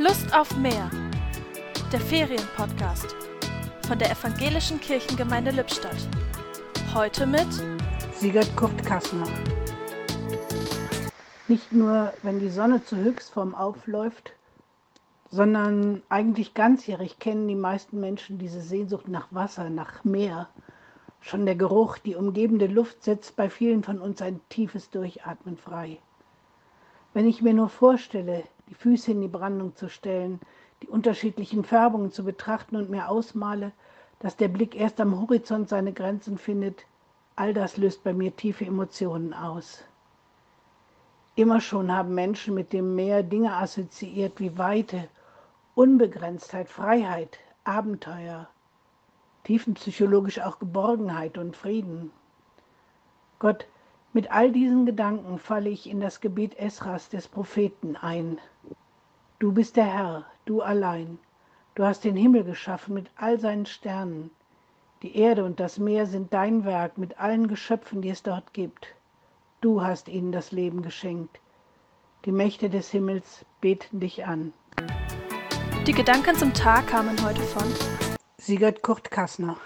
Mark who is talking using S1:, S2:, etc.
S1: Lust auf mehr. Der Ferienpodcast von der Evangelischen Kirchengemeinde Lippstadt. Heute mit
S2: Sigurd Kurt Kassner. Nicht nur, wenn die Sonne zur Höchstform aufläuft, sondern eigentlich ganzjährig kennen die meisten Menschen diese Sehnsucht nach Wasser, nach Meer. Schon der Geruch, die umgebende Luft setzt bei vielen von uns ein tiefes Durchatmen frei. Wenn ich mir nur vorstelle, die Füße in die Brandung zu stellen, die unterschiedlichen Färbungen zu betrachten und mir ausmale, dass der Blick erst am Horizont seine Grenzen findet, all das löst bei mir tiefe Emotionen aus. Immer schon haben Menschen mit dem Meer Dinge assoziiert wie Weite, Unbegrenztheit, Freiheit, Abenteuer, tiefenpsychologisch auch Geborgenheit und Frieden. Gott, mit all diesen Gedanken falle ich in das Gebet Esras des Propheten ein. Du bist der Herr, du allein. Du hast den Himmel geschaffen mit all seinen Sternen. Die Erde und das Meer sind dein Werk mit allen Geschöpfen, die es dort gibt. Du hast ihnen das Leben geschenkt. Die Mächte des Himmels beten dich an.
S1: Die Gedanken zum Tag kamen heute von
S2: Sigurd Kurt Kassner.